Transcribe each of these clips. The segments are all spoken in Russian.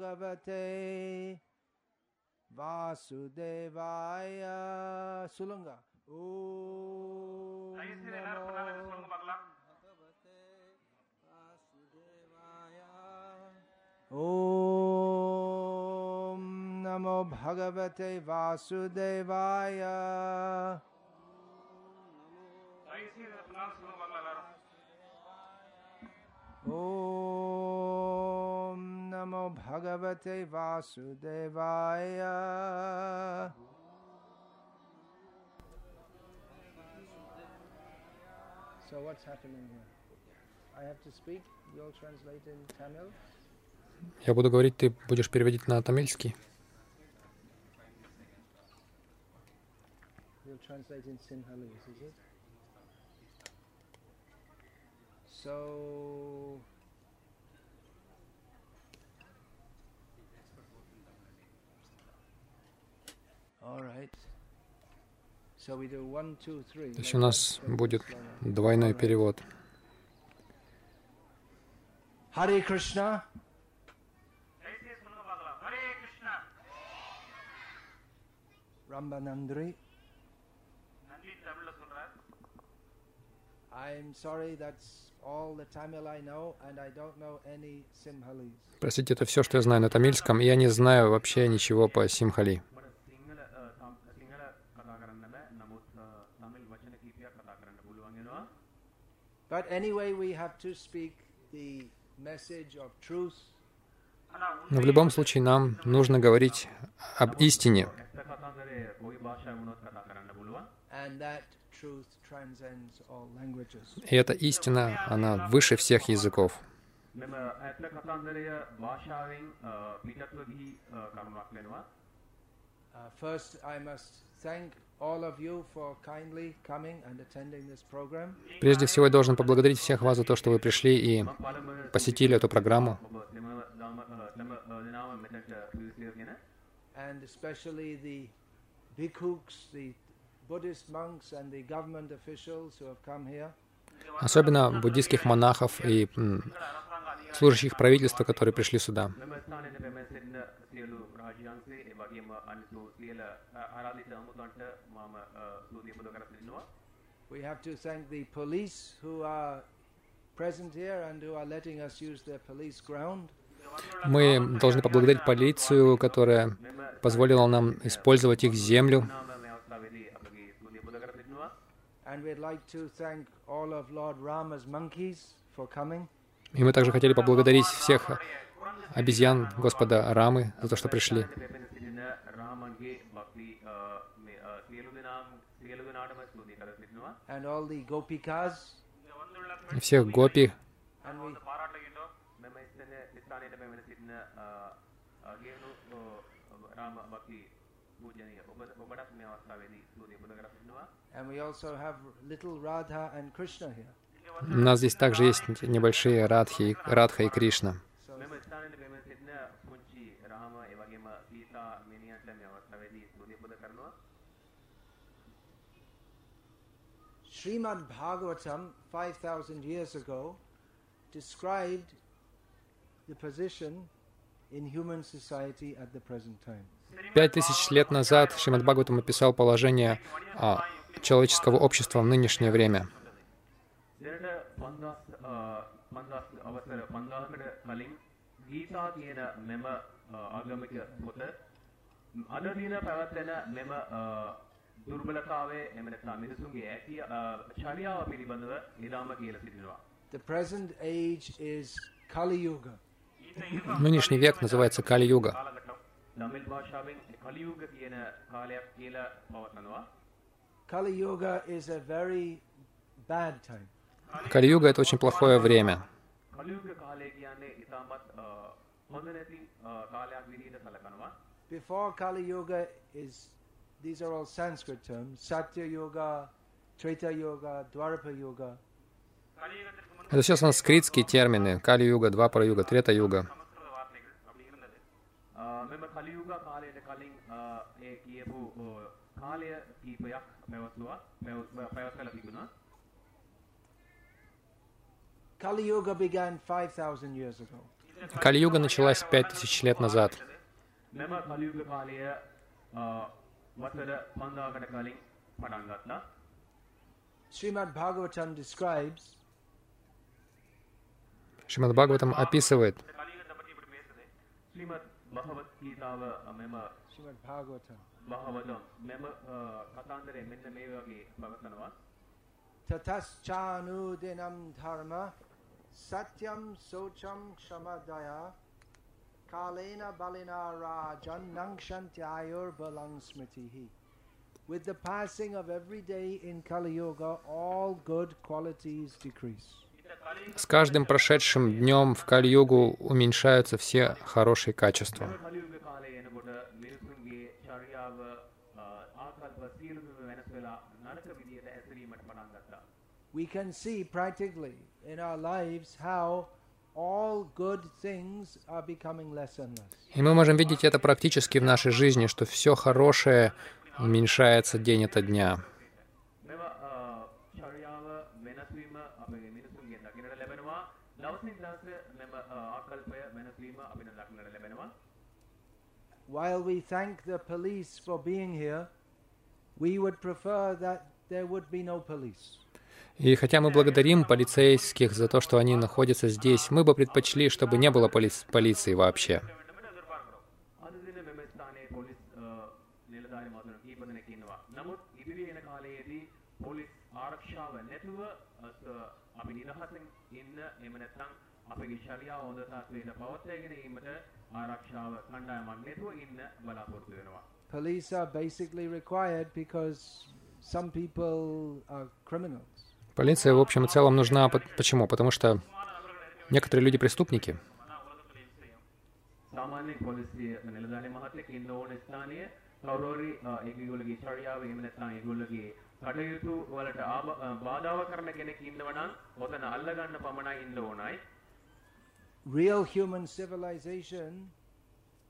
भगवते वासुदेवाय सुलंगा। ओ भगवते वासुदेवाय। ओम नमो भगवते वासुदेवाय। ओ Namo Bhagavate Vasudevaya. So what's happening here? I have to speak. You'll translate in Tamil. Я буду говорить, ты будешь переводить на тамильский. You'll translate in Sinhalese, is it? So. The Tamil I know, and I don't know any Simhalese. Простите, это все, что я знаю на тамильском, и я не знаю вообще ничего по симхали. කතා කරන්න බෑ නමුත් අ, තමිල් වචන කීපයක් කතා කරන්න පුළුවන් වෙනවා But anyway, we have to speak the message of truth අනා Но в любом случае нам нужно говорить об истине, ඇත්ත කතන්දරේ කොයි භාෂාව වුණොත් කතා කරන්න පුළුවන් and that truth transcends all languages. и эта истина, она выше всех языков. මෙම ඇත්ත කතන්දරය භාෂාවෙන් අ, පිටත්ව ගිහි අ, කරුණක් වෙනවා Uh, first, I must thank Прежде всего, я должен поблагодарить всех вас за то, что вы пришли и посетили эту программу. bhikkhus особенно буддийских монахов и служащих правительства, которые пришли сюда. Мы должны поблагодарить полицию, которая позволила нам использовать их землю. И мы также хотели поблагодарить всех обезьян Господа Рамы за то, что пришли. И всех гопи. У нас здесь также есть небольшие Радхи, Радха и Кришна. Srimad Bhagavatam 5000 years ago described the position in human society at the present time. Пять тысяч лет назад Шримад Бхагаватам описал положение а, человеческого общества в нынешнее время. දෙරට පන්දස් පන්දස් අවසර පන්දාහකට කලින් ගීතා කියන මෙම අ, ආගමික පොත අද දින පැවැත්වෙන මෙම අ, දුර්බලතාවය එම නැත්නම් මිනිසුන්ගේ ඇති අ, චර්යාව පිළිබඳව නිරාම කියලා සිටිනවා. The present age is Kali Yuga. Нынешний век называется Кали-юга. තමිල් භාෂාවෙන් කලියුග කියන කාලයක් කියලා පවත්වනවා. Kali Yuga is a very bad time. Кали-юга — это очень плохое время. කලියුග කාලය කියන්නේ ඉතාමත් අ, හොඳ නැති අ, කාලයක් විදිහට සැලකනවා. Before Kali Yuga is, these are all Sanskrit terms, Satya Yuga, Treta Yuga, Dwarapa Yuga. Это все санскритские термины. Кали-юга, Двапара-юга, Трета-юга. අ, මෙම කලියුග කාලයට කලින් අ, ඒ කියපු අ, කාලය කීපයක් පැවතුවා පැවත්වල තිබුණා. Kali Yuga began 5,000 years ago. Кали-юга началась пять тысяч лет назад. මෙම කලියුග කාලය අ, වසර 5000කට කලින් පටන් ගත්තා. Srimad Bhagavatam describes Шримад Бхагаватам описывает, ශ්‍රීමත් භගවත් ගීතාව අ, මෙම Srimad Bhagavatam. භාවතම් මෙම අ, කතාන්දරය මෙන්න මේ වගේ පවසනවා. Tataschanu dinam dharma satyam socham kshamadaya kalena balina rajan nangshantyayur balang smritihi. With the passing of every day in Kali Yuga, all good qualities decrease. С каждым прошедшим днем в Кали-югу уменьшаются все хорошие качества. И мы можем видеть это практически в нашей жизни, что все хорошее уменьшается день ото дня. While we thank the police for being here, we would prefer that there would be no police. И хотя мы благодарим полицейских за то, что они находятся здесь, мы бы предпочли, чтобы не было поли- полиции вообще. අද දින මෙම ස්ථානයේ පොලිස් අ, නිලධාරි මතුන කීප දෙනෙක් ඉන්නවා. නමුත් ඉදිරි එන කාලයේදී පොලිස් ආරක්ෂාව නැතුව අස අපි නිදහසින් ඉන්න එහෙම නැත්නම් අපගේ ශරියාව හොඳ තත්ත්වයට පවත්වාගෙන ඒමට ආරක්ෂාව කණ්ඩායමක් නැතුව ඉන්න බලාපොරොත්තු වෙනවා. Police are basically required because some people are criminals. Полиция, в общем и целом, нужна. по- Почему? Потому что некоторые люди преступники. සාමාන්‍ය පොලිසිය නිලධාරි මහත්තයෙක් ඉන්න ඕන ස්ථානය කවුරුහරි අ, ඒගොල්ලෝගේ චර්යාව එහෙම නැත්නම් ඒගොල්ලෝගේ කටයුතු වලට ආබ- අ, බාධාව කරන කෙනෙක් ඉන්නවා නම් ඔතන අල්ලගන්න පමණයි ඉන්න ඕනයි. Real human civilization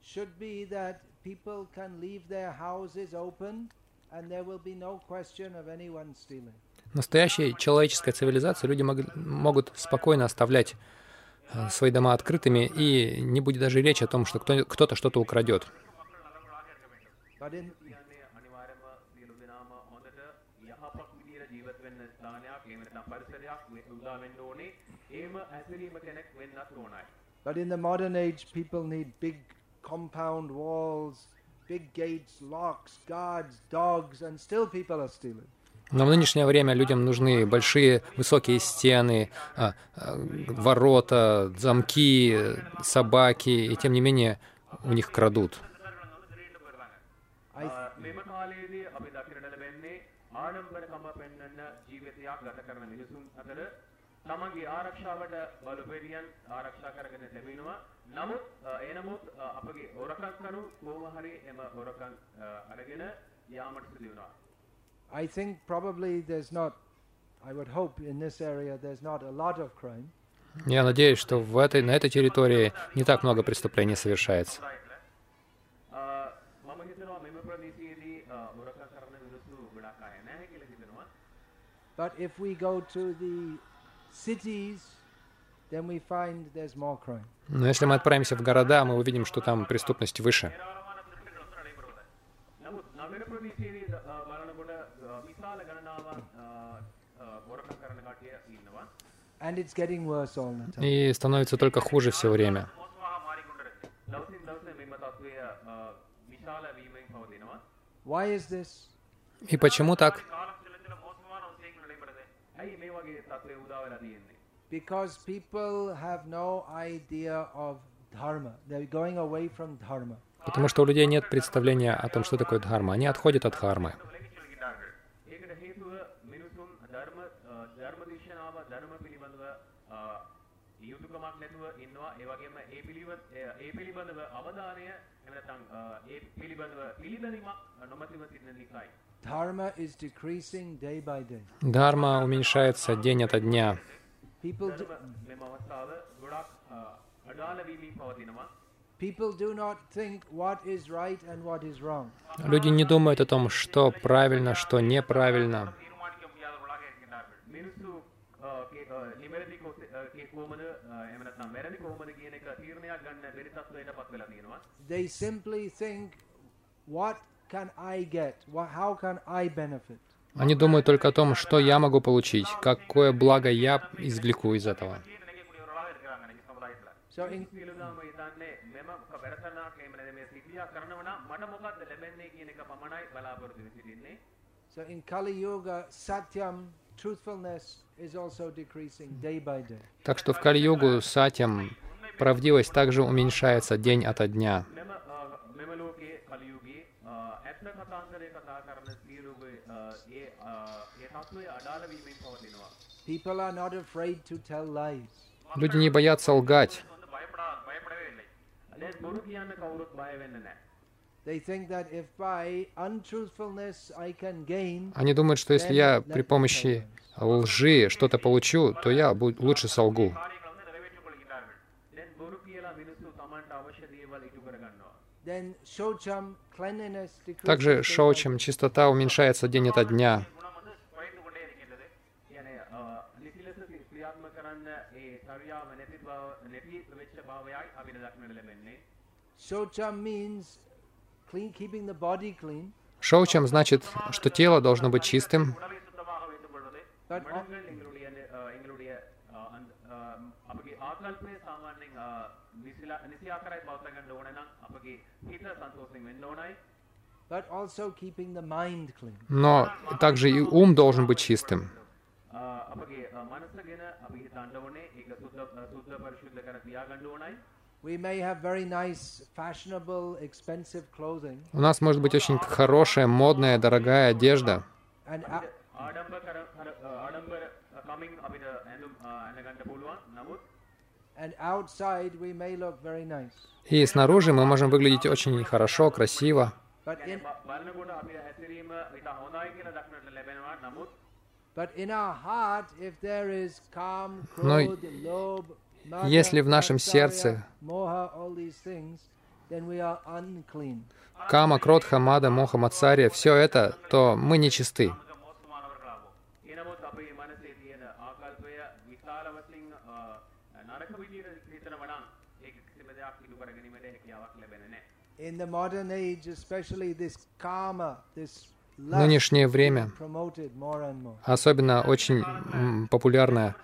should be that people can leave their houses open and there will be no question of anyone stealing. Настоящая человеческая цивилизация, люди мог- могут спокойно оставлять э, свои дома открытыми, и не будет даже речи о том, что кто- кто-то что-то украдет. But in the modern age, people need big compound walls, big gates, locks, guards, dogs, and still people are stealing. Но в нынешнее время людям нужны большие, высокие стены, ворота, замки, собаки, и тем не менее у них крадут. I... අ, මෙම කාලයේදී අපි දකින්නට ලැබෙන්නේ ආඩම්බරකම පෙන්වන්න ජීවිතයක් ගත කරන මිනිසුන් අතර තමන්ගේ ආරක්ෂාවට බලපෑරියන් ආරක්ෂා කරගෙන තිබෙනවා. නමුත් අ, ඒ නමුත් අ, අපගේ හොරකම්කරු කොහොම හරි එම හොරකම් අ, අරගෙන යාමට සිදු වෙනවා. I think probably there's not, I would hope in this area there's not a lot of crime. Я надеюсь, что в этой, на этой территории не так много преступлений совершается. අ, මම හිතනවා මෙම ප්‍රදේශයේදී අ, හොරකම් කරන මිනිස්සු ගොඩක් අය නැහැ කියලා හිතනවා. But if we go to the но если мы отправимся в города, мы увидим, что там преступность выше. И становится только хуже все время. И почему так? Because people have no idea of dharma. They're going away from dharma. Потому что у людей нет представления о том, что такое дхарма. Они отходят от хармы. ඒකට හේතුව මිනිසුන් ධර්ම අ, ධර්ම දේශනාව ධර්ම පිළිබඳව අ, යුතුයකමක් නැතුව ඉන්නවා. ඒ වගේම ඒ පිළිබඳ ඒ- ඒ පිළිබඳව අවධානය එහෙම නැත්නම් අ, ඒ පිළිබඳව පිළිගැනීමක් නොමැතිව සිටින නිසායි. Дхарма уменьшается день ото дня. Люди не думают о том, что правильно, что неправильно. They simply think what они думают только о том, что я могу получить, какое благо я извлеку из этого. Так что в Кали-йогу сатям правдивость также уменьшается день ото дня. ඇත්ත කතාන්තරය කතා කරන සියලුගේ අ, ඒ අ, ඒ තත්ත්වය අඩාල වීමෙන් පවතිනවා. People are not afraid to tell lies. Люди не боятся лгать. හොඳ බයපඩා බයපඩ වෙන්නේ. දැන් බොරු කියන්න කවුරුත් බය වෙන්නේ නැහැ. They think that if by untruthfulness I can gain, Они думают, что если я при помощи лжи что-то получу, то я бу- лучше солгу. Также шоучам чистота уменьшается день ото дня. Шоучам значит, что тело должно быть чистым. But но также и ум должен быть чистым. У нас может быть очень хорошая, модная, дорогая одежда. And и снаружи мы можем выглядеть очень хорошо, красиво. Но если в нашем сердце кама, кротха, мада, моха, мацария, все это, то мы нечисты. නරක විදියට හිතනවා නම් ඒක කිසිම දෙයක් ඉටු කර ගැනීමට හැකියාවක් ලැබෙන්නේ නැහැ. In the modern age, especially this karma, this lust нынешнее is время promoted more and more. Особенно очень м, популярная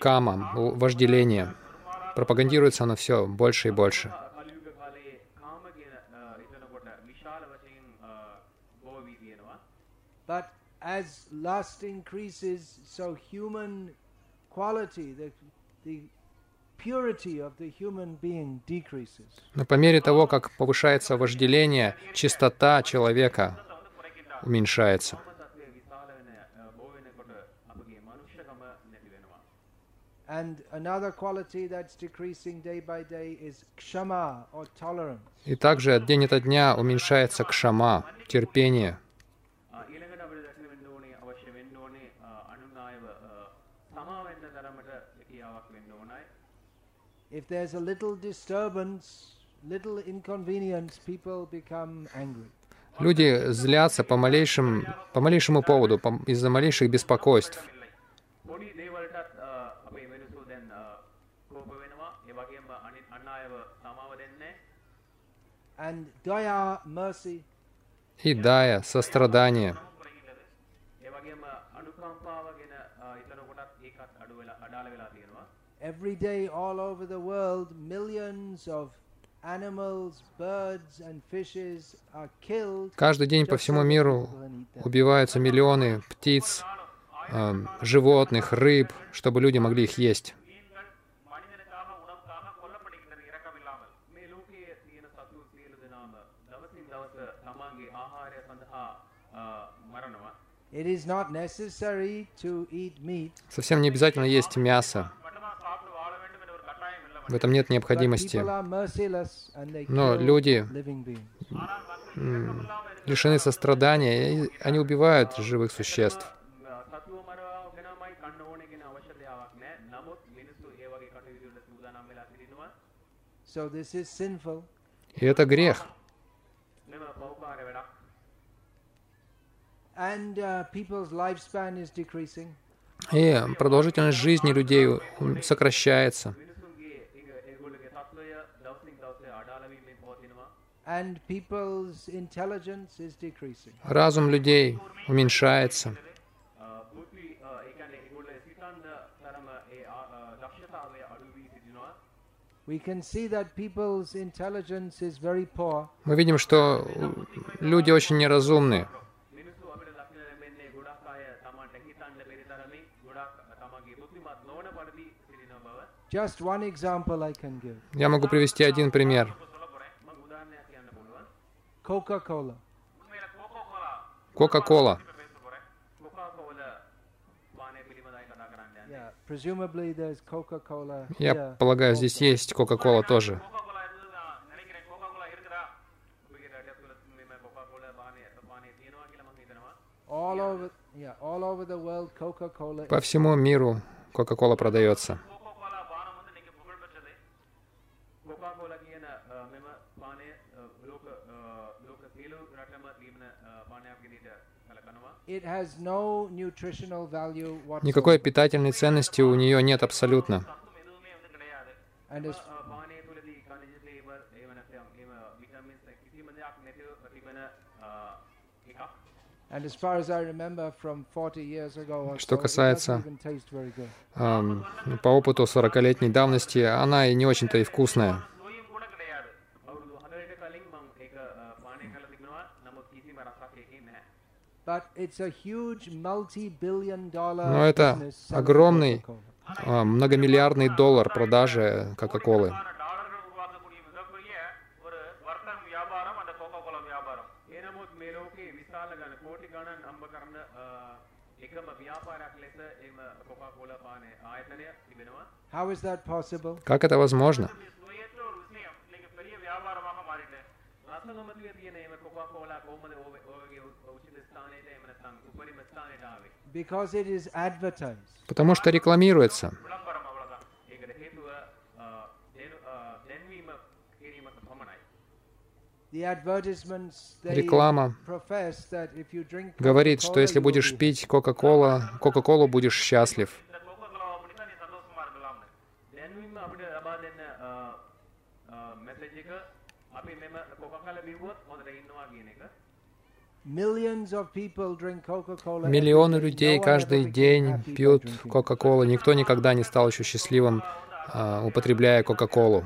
кама, л- вожделение. Пропагандируется оно все больше и больше. කලියුග කාලයේ කාම කියන අ, හිතනකොට විශාල වශයෙන් අ, බොහෝ වී තියෙනවා. But as lust increases, so human quality, the, the но по мере того, как повышается вожделение, чистота человека уменьшается. И также от день ото дня уменьшается кшама, терпение if there's a little disturbance, little inconvenience, people become angry. Люди злятся по, малейшим, по малейшему поводу, по, из-за малейших беспокойств. И дая сострадание — Every day all over the world millions of Каждый день по всему миру убиваются миллионы птиц, э, животных, рыб, чтобы люди могли их есть. Совсем не обязательно есть мясо. В этом нет необходимости. Но люди лишены сострадания, и они убивают живых существ. И это грех. И продолжительность жизни людей сокращается. Разум людей уменьшается. Мы видим, что люди очень неразумны. Я могу привести один пример. Coca-Cola. Coca-Cola. Я полагаю, здесь есть Coca-Cola тоже. По всему миру Coca-Cola продается. Никакой питательной ценности у нее нет абсолютно. Что касается эм, по опыту 40-летней давности, она и не очень-то и вкусная. Но это огромный а, многомиллиардный доллар продажи Кока-Колы. Как это возможно? Потому что рекламируется. Реклама говорит, что если будешь пить Кока-Кола, Кока-Колу будешь счастлив. අපි Миллионы людей каждый день пьют Кока-Колу. Никто никогда не стал еще счастливым, а, употребляя Кока-Колу.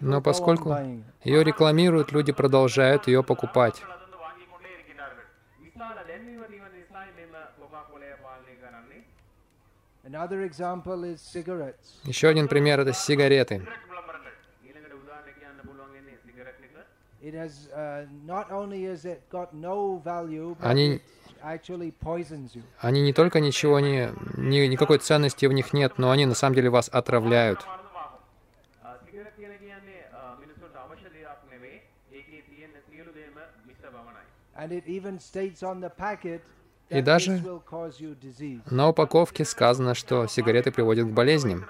Но поскольку ее рекламируют, люди продолжают ее покупать. Еще один пример — это сигареты. Они, они не только ничего не, ни, никакой ценности в них нет, но они на самом деле вас отравляют. And it even states on the packet и даже на упаковке сказано, что сигареты приводят к болезням.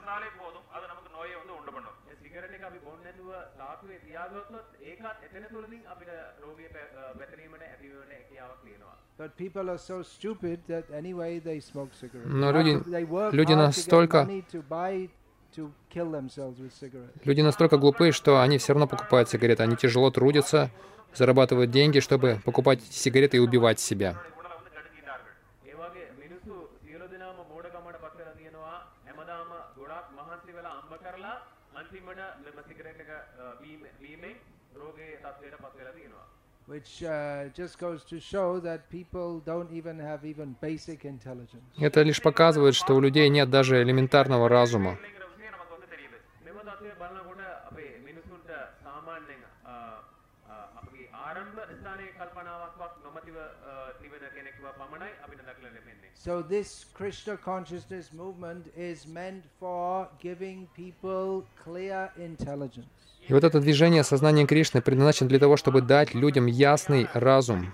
Но люди, люди настолько Люди настолько глупы, что они все равно покупают сигареты. Они тяжело трудятся, зарабатывают деньги, чтобы покупать сигареты и убивать себя. Which uh, just goes to show that people don't even have even basic intelligence. Это лишь показывает, что у людей нет даже элементарного разума. So this Krishna consciousness movement is meant for giving people clear intelligence. И вот это движение сознания Кришны предназначено для того, чтобы дать людям ясный разум.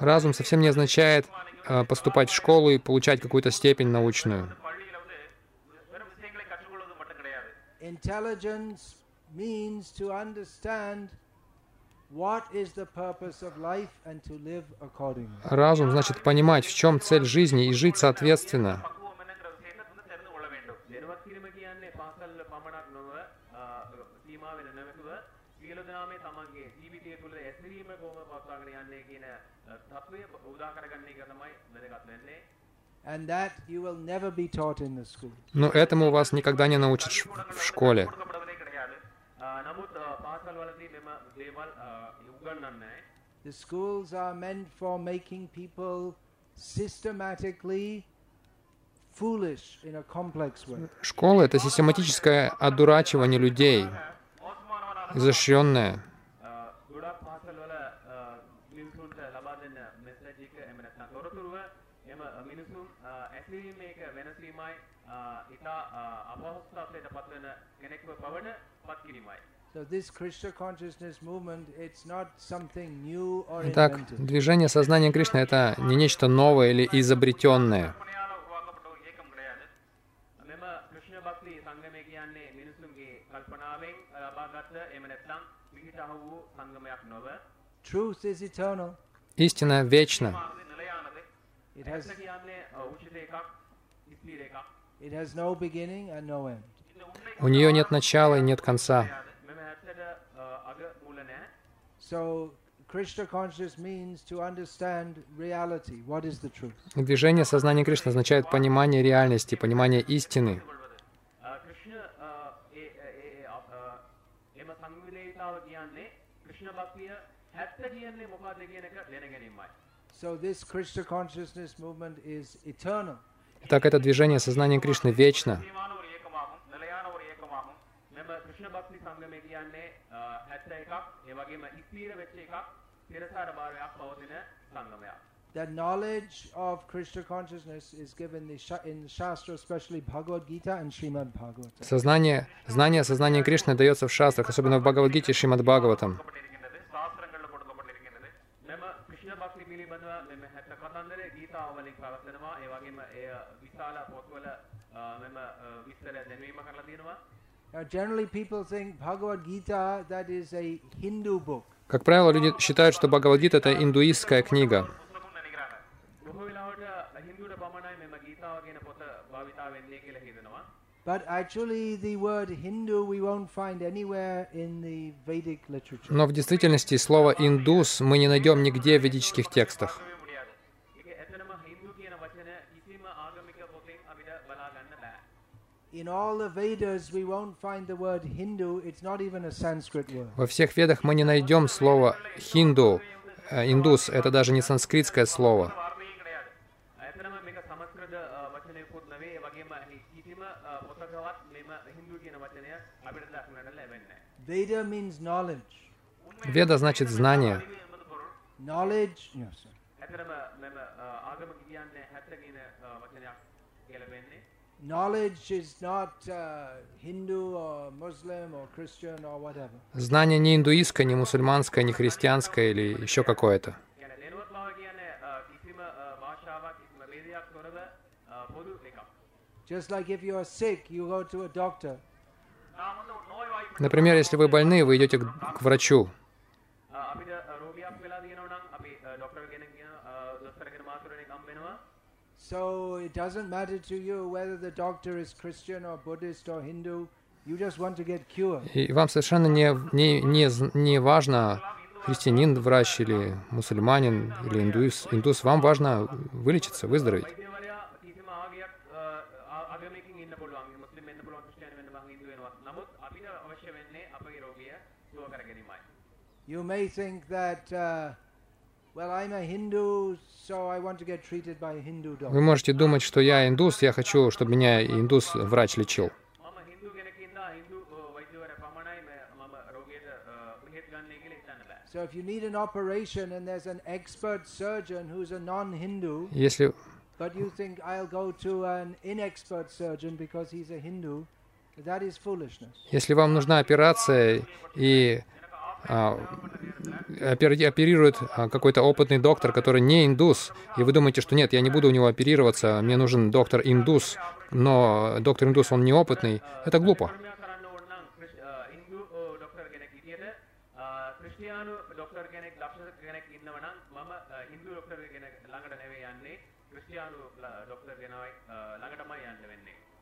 Разум совсем не означает а, поступать в школу и получать какую-то степень научную means to understand Разум значит понимать, в чем цель жизни и жить соответственно. Но этому вас никогда не научат в школе. නමුත් පාසල් වලදී මෙම දේවල් උගන්වන්නේ The schools are meant for making people systematically foolish in a complex way. Школа — это систематическое одурачивание людей, изощренное. එම මිනිසුන් ඇසීම වෙනසීමයි ඉතා අපහසුතාවයට පත්වන කෙනෙක්ව පවන පත්කිරීමයි. Итак, движение сознания Кришны — это не нечто новое или изобретенное. Истина вечна. මාර්ගය නිලයානද It has ඇත්ත කියන්නේ අ, උචිත එකක් ස්ථීර එකක් it has no beginning and no end. ඉන්න උන්නේ У нее нет начала и нет конца. මෙම ඇත්තට අ, අග මූල නැහැ So Krishna consciousness means to understand reality. What is the truth? Движение сознания Кришны означает понимание реальности, понимание истины. අ, කෘෂ්ණ අ, ඒ ඒ- ඒ- අ, අ, එම සංවිධේතාව කියන්නේ කෘෂ්ණ භක්තිය හැත්ත කියන්නේ මොකක්ද කියන එක දැන Итак, это движение сознания Кришны вечно. That knowledge of Krishna consciousness is given in Shastra, especially Bhagavad Gita and Srimad Bhagavatam. Сознание, знание сознания Кришны дается в шастрах, особенно в Бхагавадгите и Шримад Бхагаватам. පිළිබඳව මෙම හැත්ත කතන්දරේ ගීතාව වලින් පවත්වනවා ඒ වගේම එය විශාල පොත්වල අ, මෙම අ, විස්තර දැන්වීම කරලා තියෙනවා Now, generally, people think Bhagavad Gita that is a Hindu book. Как правило, люди считают, что Бхагавадгита — это индуистская книга. Но в действительности слово «индус» мы не найдем нигде в ведических текстах. Во всех ведах мы не найдем слово «хинду», э, «индус». Это даже не санскритское слово. Веда значит знание. Знание не индуистское, не мусульманское, не христианское или еще какое-то. Just like if you are sick, you go to a doctor. Например, если вы больны, вы идете к, к врачу. И вам совершенно не, не, не, не важно, христианин, врач или мусульманин, или индус, индус, вам важно вылечиться, выздороветь. You may think that, uh, well, I'm a Hindu, so I want to get treated by Hindu doctor. Вы можете думать, что я индус, я хочу, чтобы меня индус врач лечил. Если But you think I'll go to an inexpert surgeon because he's a Hindu. That is foolishness. Если вам нужна операция и а, оперирует а, какой-то опытный доктор, который не индус, и вы думаете, что нет, я не буду у него оперироваться, мне нужен доктор индус, но доктор индус, он неопытный, это глупо.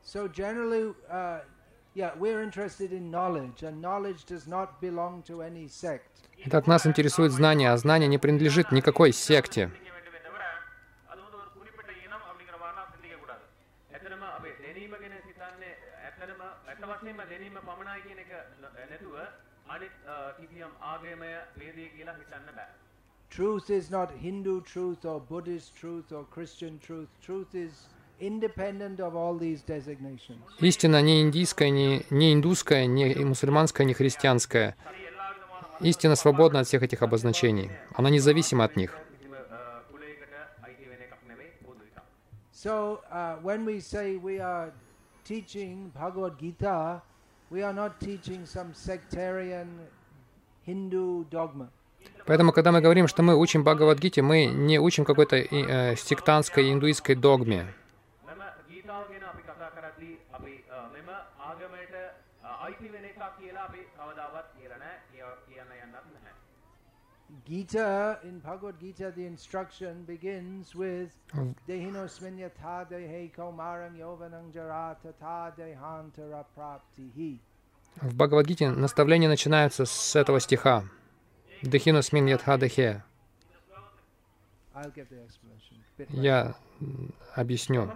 So generally, uh, Итак, нас интересует знание, а знание не принадлежит никакой секте. Truth is not Hindu truth or Buddhist truth or Christian truth. Truth is Истина не индийская, не, не индусская, не мусульманская, не христианская. Истина свободна от всех этих обозначений. Она независима от них. Поэтому, когда мы говорим, что мы учим Бхагавадгите, мы не учим какой-то э, сектантской индуистской догме. මෙම ගීතාව ගැන අපි කතා කරද්දී අපි අ, මෙම ආගමයට අ, අයිති වෙන එකක් කියලා අපි කවදාවත් කියලා නැහැ කිය- කියන්න යන්නත් නැහැ Gita, in Bhagavad Gita, the instruction begins with Dehinosmin yatha dehe kaumarang yovanang jara tata dehantara praptihi. В Бхагавадгите наставления начинаются с этого стиха. Дехинус мин ядха дехе. I'll get the explanation. Bit later. Я м, объясню.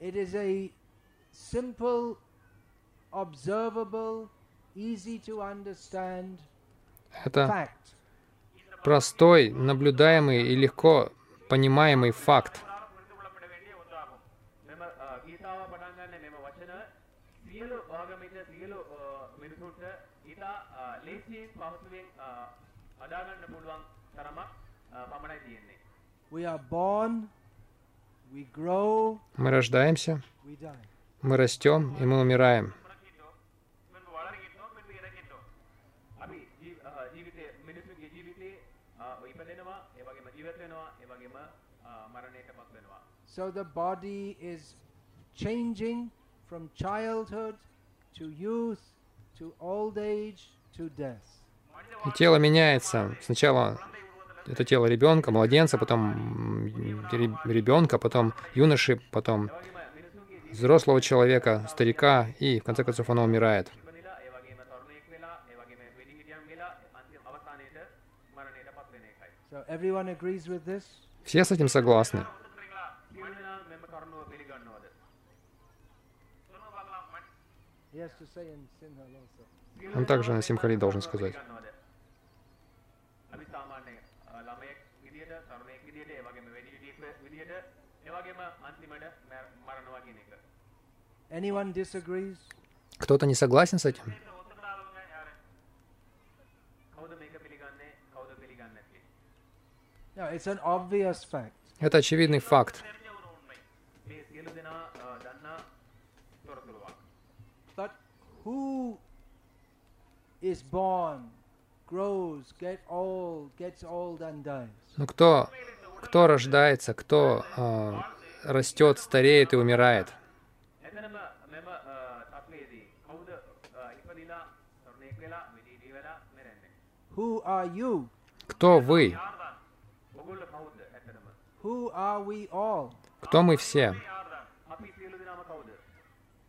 It is a simple, observable, easy to understand Это простой, наблюдаемый и легко понимаемый факт. සියලු ආගමික සියලු අ, මිනිසුන්ට ඉතා අ, ලේසියෙන් පහසුවෙන් අ, අදා ගන්න පුළුවන් තරමක් අ, පමණයි තියෙන්නේ. We are born, we grow, Мы рождаемся, we die. мы растем и мы умираем. මොනකිටෝ මෙන්න වලරකිටෝ මෙන්න ඉරකිටෝ අපි ජී- අ, ජීවිතේ මිනිසුන්ගේ ජීවිතේ අ, ඉපදෙනවා ඒ වගේම ජීවත් වෙනවා ඒ වගේම අ, මරණයටපත් වෙනවා So the body is changing from childhood to youth to old age to death. И тело меняется. Сначала это тело ребенка, младенца, потом ребенка, потом юноши, потом взрослого человека, старика, и в конце концов оно умирает. Все с этим согласны. Он также на Симхали должен сказать. Кто-то не согласен с этим? Это очевидный факт. who is born, grows, get old, gets old and dies. Ну кто, кто рождается, кто э, растет, стареет и умирает. Who are you? Кто вы? Who are we all? Кто мы все?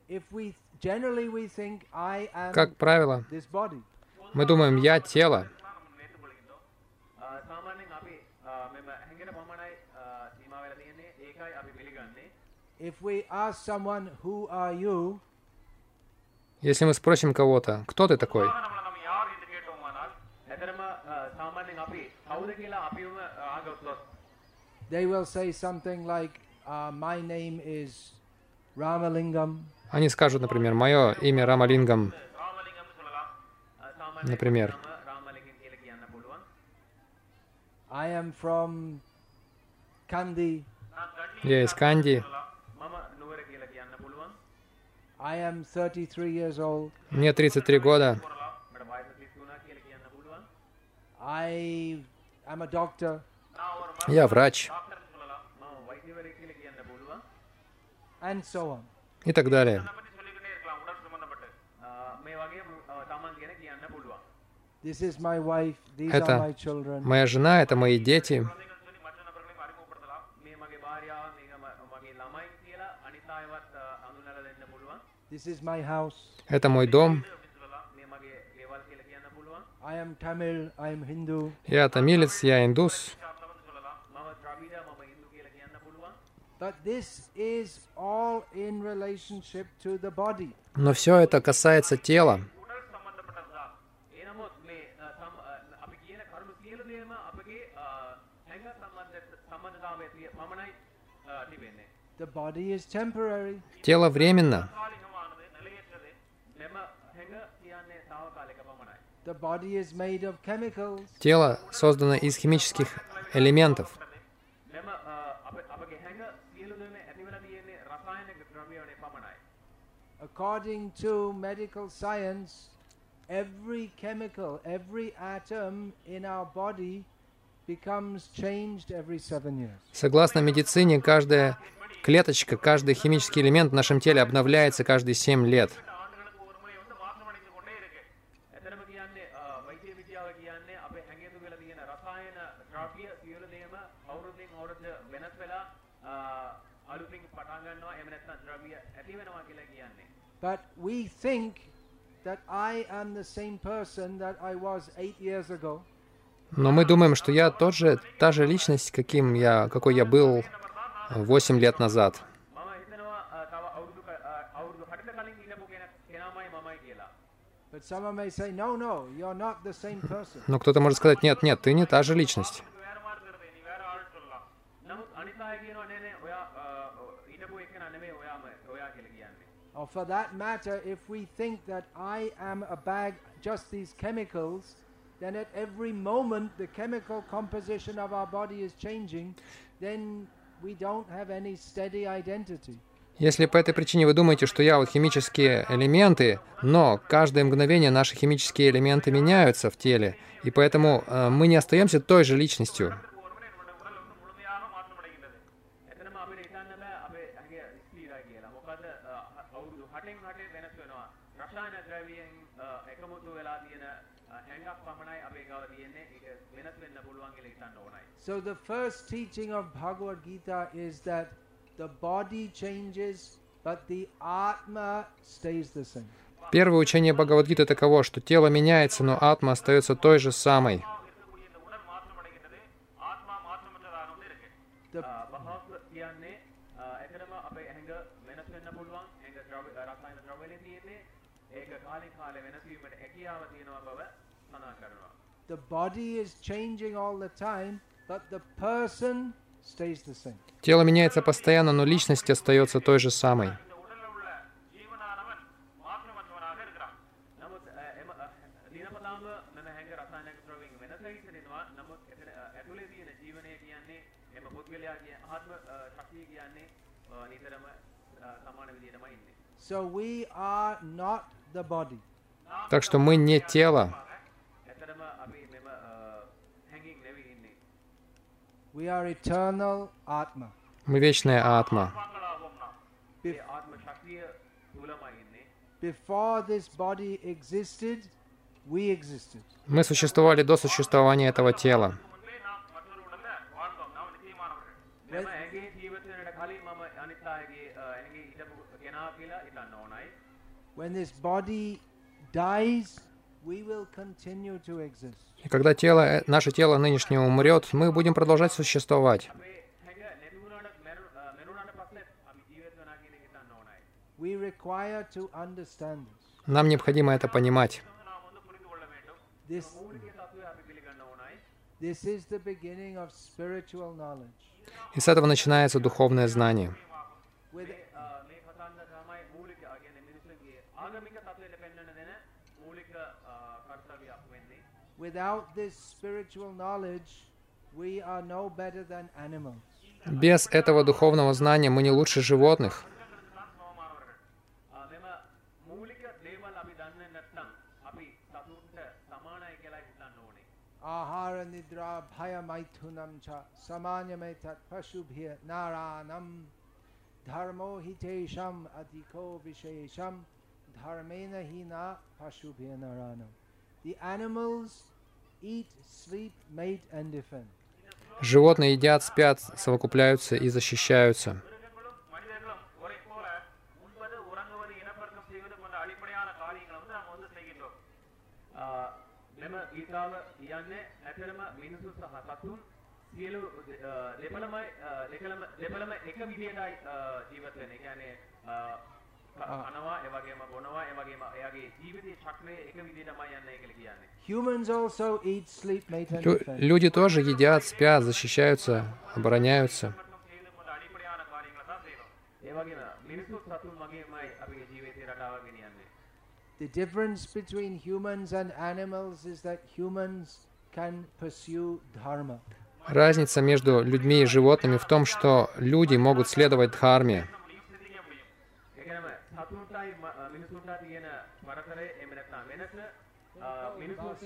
If we как правило, мы думаем, я тело. Если мы спросим кого-то, кто ты такой? They will say something like, uh, my name is Ramalingam. Они скажут, например, мое имя Рамалингам, например. Я из Канди. Мне 33 года. Я врач. And so on и так далее. Это моя жена, это мои дети. Это мой дом. Я тамилец, я индус. Но все это касается тела. Тело временно. Тело создано из химических элементов. According to medical science, every chemical, every atom in our body becomes changed every seven years. Согласно медицине, каждая клеточка, каждый химический элемент в нашем теле обновляется каждые 7 лет. But we think that I am the same person that I was eight years ago. Но мы думаем, что я тот же, та же личность, каким я, какой я был восемь лет назад. Но кто-то может сказать, нет, нет, ты не та же личность. Or for that matter, if we think that I am a bag, just these chemicals, then at every moment the chemical composition of our body is changing, then we don't have any steady identity. Если по этой причине вы думаете, что я вот химические элементы, но каждое мгновение наши химические элементы меняются в теле, и поэтому э, мы не остаемся той же личностью. So the first teaching of Bhagavad Gita is that the body changes, but the Atma stays the same. Первое учение Бхагавадгиты таково, что тело меняется, но атма остается той же самой. The... the body is changing all the time, Тело меняется постоянно, но личность остается той же самой. So we are not the body. Так что мы не тело. Мы вечная атма. Мы существовали до существования этого тела. When this body dies, и когда тело, э, наше тело нынешнее умрет, мы будем продолжать существовать. Нам необходимо это понимать. И с этого начинается духовное знание. Uh, Без этого духовного знания мы не лучше животных. අ, මෙම මූලික දේවල් අපි දන්නේ නැත්නම් අපි සතුන්ට සමානයි කියලා හිතන්න ඕනේ. Ahara nidra bhaya Животные едят, спят, совокупляются и защищаются. සියලු දෙපළම එක විදියටයි ජීවත් වෙන්නේ. කියන්නේ කනවා ඒ වගේම බොනවා ඒ වගේම එයාගේ ජීවිතයේ චක්‍රය එක විදිහටමයි යන්නේ කියලා කියන්නේ. Humans also eat, sleep, mate and defend. Люди тоже едят, спят, защищаются, обороняются. ඒ වගේම මිනිස්සු සතුන් වගේමයි අපේ ජීවිතේ රටාව ගෙනියන්නේ. The difference between humans and animals is that humans can pursue dharma. Разница между людьми и животными в том, что люди могут следовать дхарме. ඒකනම සතුන්ටයි ම- අ, මිනිසුන්ට තියෙන පරතරය එහෙම නැත්නම් වෙනස අ, මිනිසුන්ට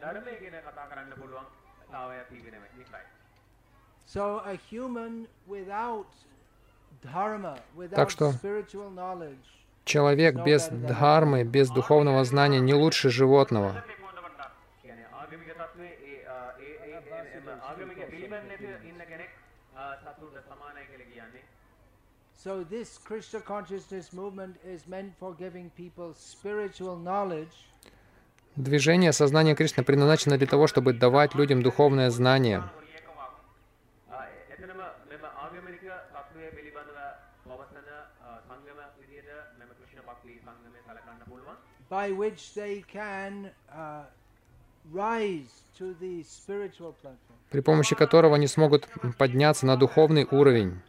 ධර්මය ගැන කතා කරන්න පුළුවන් තාවය තිබෙනව නිකයි. So a human without dharma, without что- spiritual knowledge, Человек без дхармы, без духовного знания не лучше животного. කියන්නේ ආගමික තත්ත්වයේ ඒ අ, ඒ ඒ ඒ- එම ආගමික පිළිබඳ නැති ඉන්න කෙනෙක් අ, සතුන්ට සමානයි කියලා කියන්නේ. So this Krishna consciousness movement is meant for giving people spiritual knowledge. Движение сознания Кришны предназначено для того, чтобы давать людям духовное знание. by which they can uh, rise to the при помощи которого они смогут подняться на духовный уровень.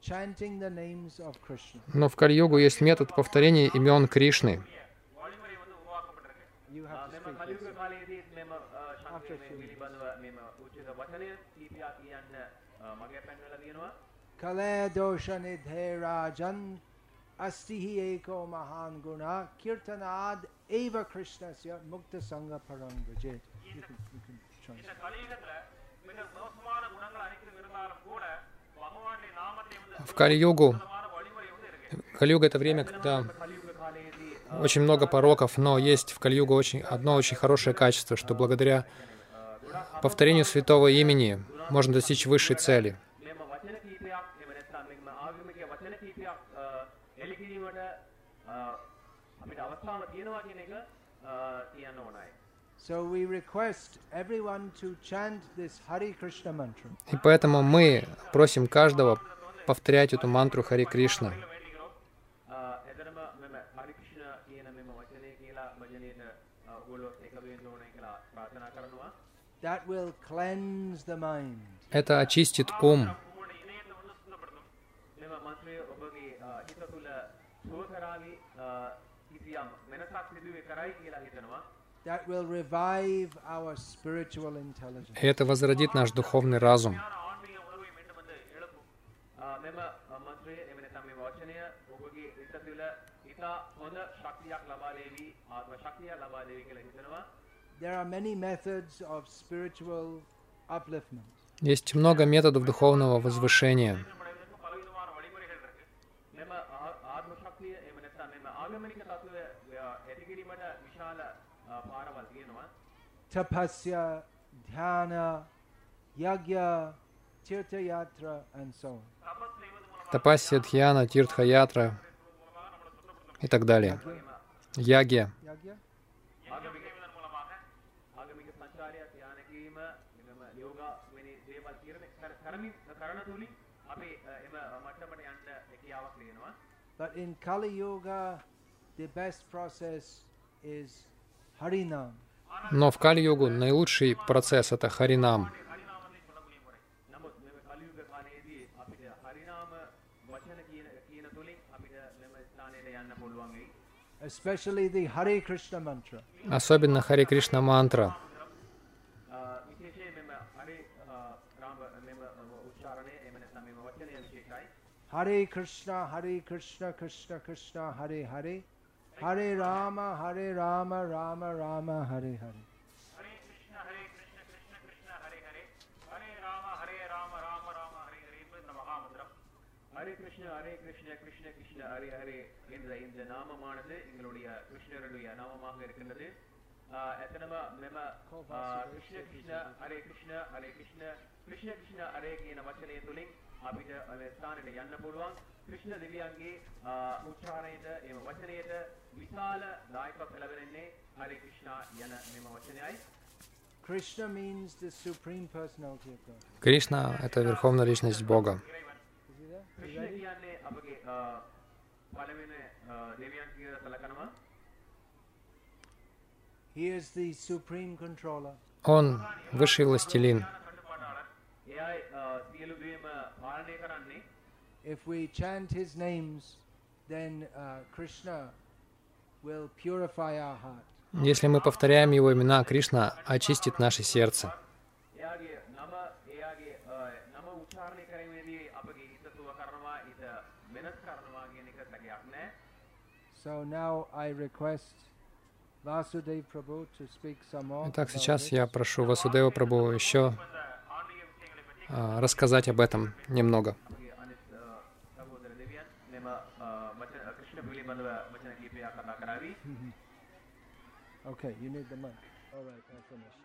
Chanting the names of Krishna. Но в Кали-югу есть метод повторения имен Кришны. මෙම කලියුග කාලයේදීත් මෙම ශක්තිය පිළිබඳව මෙම උචිත වචනය කීපයක් කියන්න මගේ පැන්වලා තියෙනවා කලේ දෝෂනි ධේරාජන් අස්තිහි ඒකෝ මහාන් ගුණ කීර්තනාද් ඒව ක්‍රිෂ්ණස්ය මුක්ත සංඝ පරං විජේත இந்த கலியுகத்துல மிக மோசமான குணங்கள் அனைத்தும் இருந்தாலும் கூட பகவானுடைய நாமத்தை வந்து в Кали-йогу. Кали-йога – это время, когда очень много пороков, но есть в Кальюгу очень, одно очень хорошее качество, что благодаря повторению святого имени можно достичь высшей цели. И поэтому мы просим каждого повторять эту мантру Хари Кришна. Это очистит ум. Это возродит наш духовный разум. මෙම есть много методов духовного возвышения. Тапасья, дхьяна, ягья, тиртхаятра и so Тапасья, дхьяна, тиртха-ятра и так далее. Ягья. එම යෝගා වෙනි දේවල් තීරණය කර- කරමින් කරන තුලින් අපි අ, එම මට්ටමට යන්න හැකියාවක් තියෙනවා But in Kali Yoga, the best process is Harinam. Но в Кали-йогу наилучший процесс — это Харинам. නමුත් මෙම කලියුග කාලයේදී Hare Krishna, Hare Krishna, Krishna Krishna, Hare Hare, Hare Rama, Hare Rama, Rama Rama, Hare Hare. Hare கிருஷ்ண ஹரே கிருஷ்ண கிருஷ்ண கிருஷ்ண ஹரே ஹரே என்ற இந்த நாமமானது எங்களுடைய கிருஷ்ணருடைய நாமமாக இருக்கின்றது எத்தனமா மெம கிருஷ்ண கிருஷ்ண ஹரே கிருஷ்ண ஹரே கிருஷ்ண கிருஷ்ண கிருஷ்ண ஹரே என வச்சனையை துளி අපිට මේ ස්ථානයට යන්න පුළුවන් කෘෂ්ණ දෙවියන්ගේ ආ, උච්චාරණයට එම වචනයට විශාල දායකත්වයක් ලැබෙන්නේ හරේ කෘෂ්ණ යන මෙම වචනයයි Krishna means the Supreme Personality of God. Кришна — это Верховная Личность Бога. Is he there? You කෘෂ්ණ ready? කියන්නේ අපගේ ආ, පළවෙනි ආ, දෙවියන් කියලා සලකනවා He is the Supreme Controller. Он — Высший Властелин. if we chant his names then uh, krishna will purify our heart. Если мы повторяем его имена кришна очистит наше сердце. Итак, сейчас я прошу Васудева Прабу еще рассказать об этом немного. Okay, you need the mic. All right, I finished.